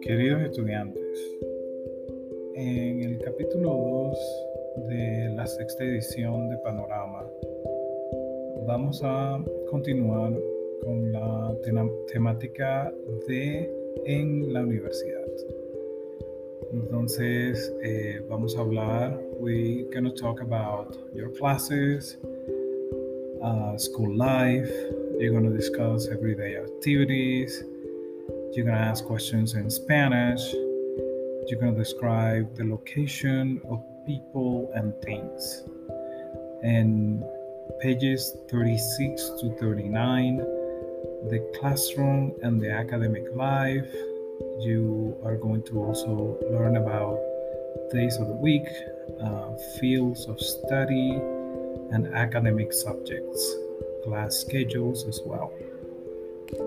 Queridos estudiantes, en el capítulo 2 de la sexta edición de Panorama, vamos a continuar con la temática de en la universidad. Entonces, eh, vamos a hablar, we're going to talk about your classes, uh, school life, you're going to discuss everyday activities, you're going to ask questions in Spanish, you're going to describe the location of people and things. And pages 36 to 39, the classroom and the academic life. You are going to also learn about days of the week, uh, fields of study, and academic subjects, class schedules as well.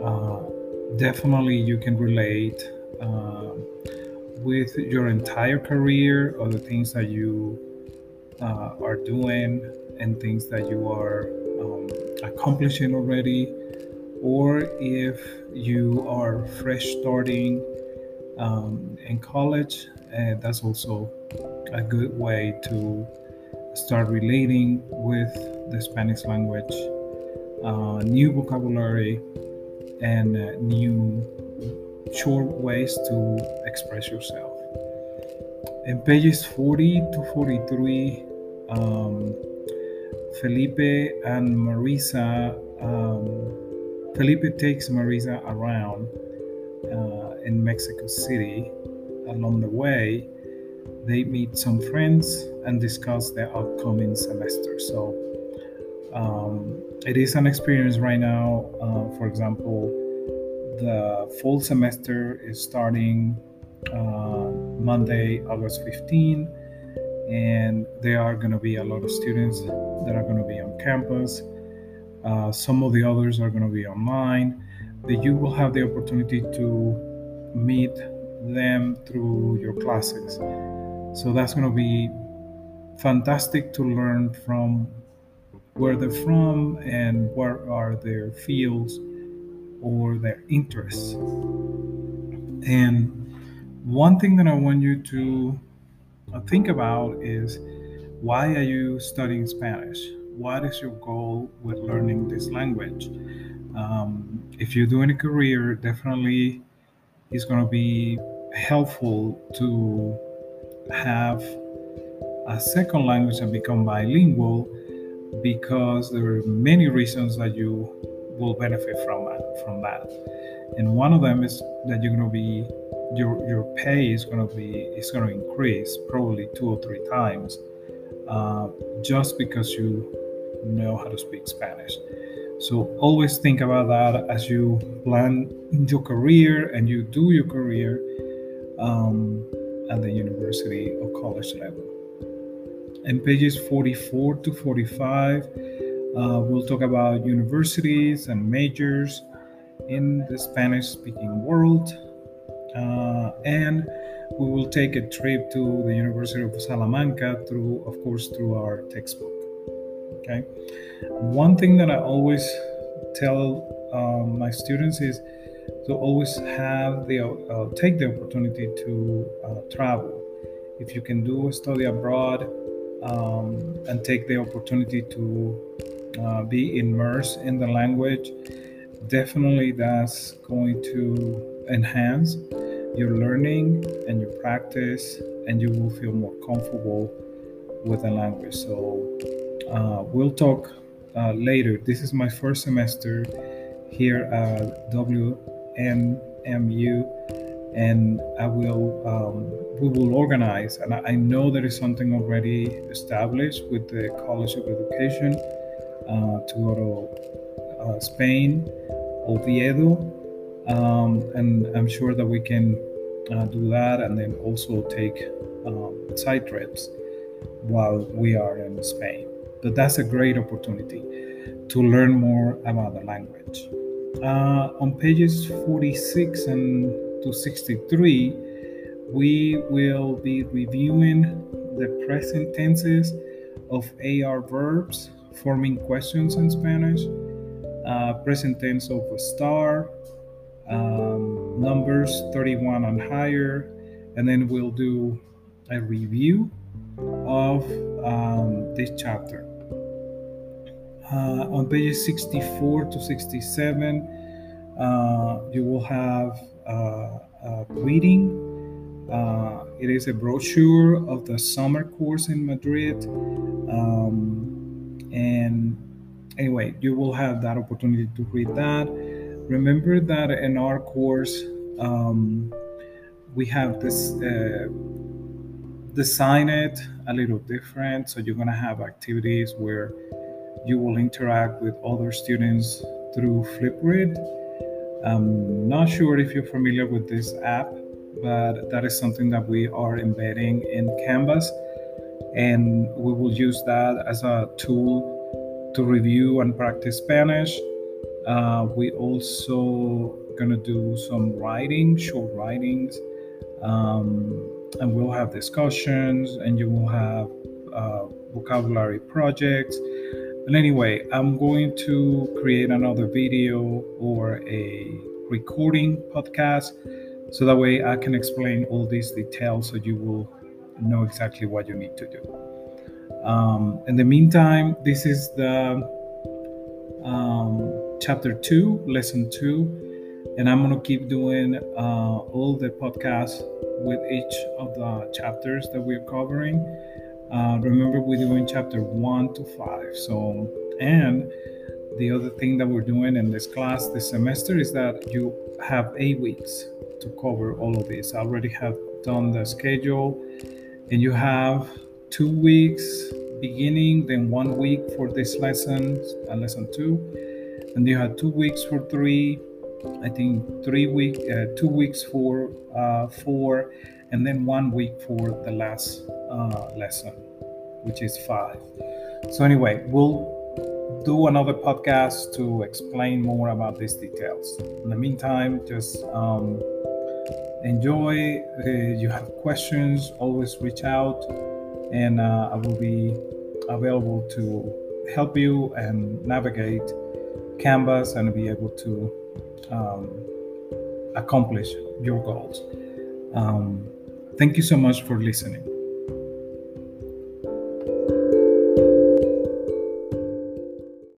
Uh, definitely, you can relate uh, with your entire career or the things that you uh, are doing and things that you are um, accomplishing already, or if you are fresh starting um, in college, uh, that's also a good way to start relating with the Spanish language, uh, new vocabulary, and uh, new short ways to express yourself. In pages 40 to 43, um, Felipe and Marisa, um, Felipe takes Marisa around uh, in Mexico City. Along the way, they meet some friends and discuss their upcoming semester. So um, it is an experience right now. Uh, for example, the fall semester is starting uh, Monday, August 15 and there are going to be a lot of students that are going to be on campus. Uh, some of the others are going to be online, That you will have the opportunity to meet them through your classes. So that's going to be fantastic to learn from where they're from and what are their fields or their interests. And one thing that I want you to uh, think about is why are you studying Spanish? What is your goal with learning this language? Um, if you're doing a career, definitely it's going to be helpful to have a second language and become bilingual because there are many reasons that you will benefit from from that. And one of them is that you're going to be your your pay is going to be is going to increase probably two or three times uh, just because you know how to speak Spanish. So always think about that as you plan your career and you do your career um, at the university or college level. In pages 44 to 45, uh, we'll talk about universities and majors in the Spanish speaking world uh, and we will take a trip to the University of Salamanca through, of course, through our textbook. Okay. One thing that I always tell um, my students is to always have the uh, take the opportunity to uh, travel. If you can do a study abroad um, and take the opportunity to uh, be immersed in the language, definitely that's going to enhance your learning and your practice, and you will feel more comfortable with the language. So, uh, we'll talk uh, later. This is my first semester here at WNMU, and I will um, we will organize. And I know there is something already established with the College of Education uh, to go to Spain, Oviedo, um, and I'm sure that we can uh, do that and then also take um, side trips while we are in Spain. But that's a great opportunity to learn more about the language. Uh, on pages 46 and to 63, we will be reviewing the present tenses of AR verbs forming questions in Spanish, uh, present tense of estar, um, numbers 31 and higher, and then we'll do a review of um, this chapter. Uh, on pages 64 to 67, uh, you will have uh, a reading. Uh, it is a brochure of the summer course in Madrid. Um, and anyway, you will have that opportunity to read that. Remember that in our course, um, we have this uh, design it a little different. So you're going to have activities where you will interact with other students through Flipgrid. I'm not sure if you're familiar with this app, but that is something that we are embedding in Canvas. And we will use that as a tool to review and practice Spanish. Uh, we also gonna do some writing, short writings, um, and we'll have discussions, and you will have uh, vocabulary projects. But anyway, I'm going to create another video or a recording podcast so that way I can explain all these details so you will know exactly what you need to do. Um, in the meantime, this is the um, chapter two, lesson two, and I'm gonna keep doing uh, all the podcasts with each of the chapters that we're covering. Uh, remember, we're doing chapter one to five. So, and the other thing that we're doing in this class this semester is that you have eight weeks to cover all of this. I already have done the schedule, and you have two weeks beginning, then one week for this lesson, and lesson two, and you had two weeks for three. I think three week, uh, two weeks for uh, four, and then one week for the last uh, lesson, which is five. So anyway, we'll do another podcast to explain more about these details. In the meantime, just um, enjoy. Uh, you have questions, always reach out and uh, I will be available to help you and navigate Canvas and be able to um, accomplish your goals. Um, thank you so much for listening.